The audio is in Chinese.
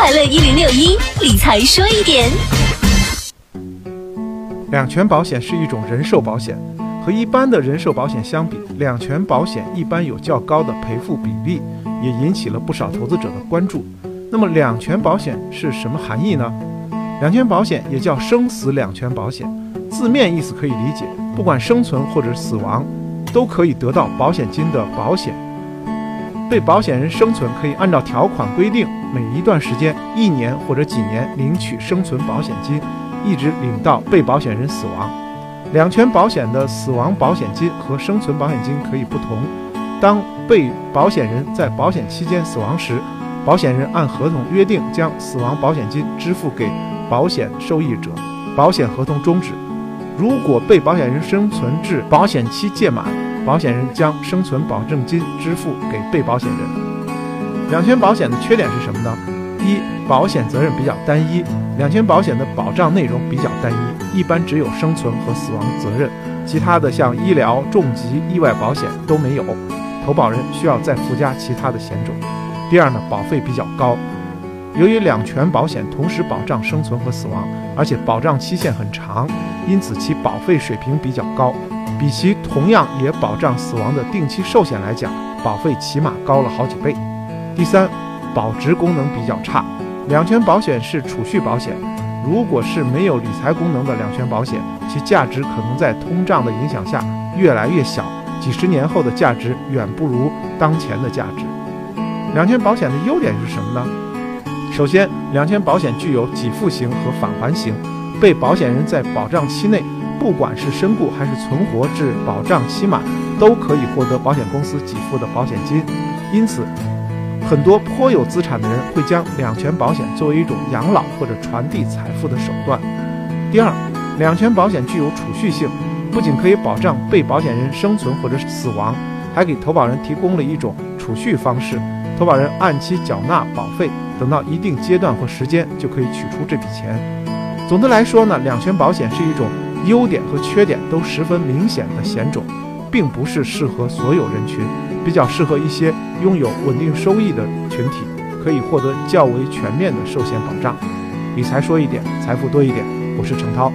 快乐一零六一理财说一点。两全保险是一种人寿保险，和一般的人寿保险相比，两全保险一般有较高的赔付比例，也引起了不少投资者的关注。那么，两全保险是什么含义呢？两全保险也叫生死两全保险，字面意思可以理解，不管生存或者死亡，都可以得到保险金的保险。被保险人生存可以按照条款规定，每一段时间一年或者几年领取生存保险金，一直领到被保险人死亡。两全保险的死亡保险金和生存保险金可以不同。当被保险人在保险期间死亡时，保险人按合同约定将死亡保险金支付给保险受益者，保险合同终止。如果被保险人生存至保险期届满，保险人将生存保证金支付给被保险人。两全保险的缺点是什么呢？一、保险责任比较单一，两全保险的保障内容比较单一，一般只有生存和死亡责任，其他的像医疗、重疾、意外保险都没有，投保人需要再附加其他的险种。第二呢，保费比较高，由于两全保险同时保障生存和死亡，而且保障期限很长，因此其保费水平比较高。比其同样也保障死亡的定期寿险来讲，保费起码高了好几倍。第三，保值功能比较差。两全保险是储蓄保险，如果是没有理财功能的两全保险，其价值可能在通胀的影响下越来越小，几十年后的价值远不如当前的价值。两全保险的优点是什么呢？首先，两全保险具有给付型和返还型，被保险人在保障期内。不管是身故还是存活至保障期满，都可以获得保险公司给付的保险金。因此，很多颇有资产的人会将两全保险作为一种养老或者传递财富的手段。第二，两全保险具有储蓄性，不仅可以保障被保险人生存或者死亡，还给投保人提供了一种储蓄方式。投保人按期缴纳保费，等到一定阶段或时间就可以取出这笔钱。总的来说呢，两全保险是一种。优点和缺点都十分明显的险种，并不是适合所有人群，比较适合一些拥有稳定收益的群体，可以获得较为全面的寿险保障。理财说一点，财富多一点。我是程涛。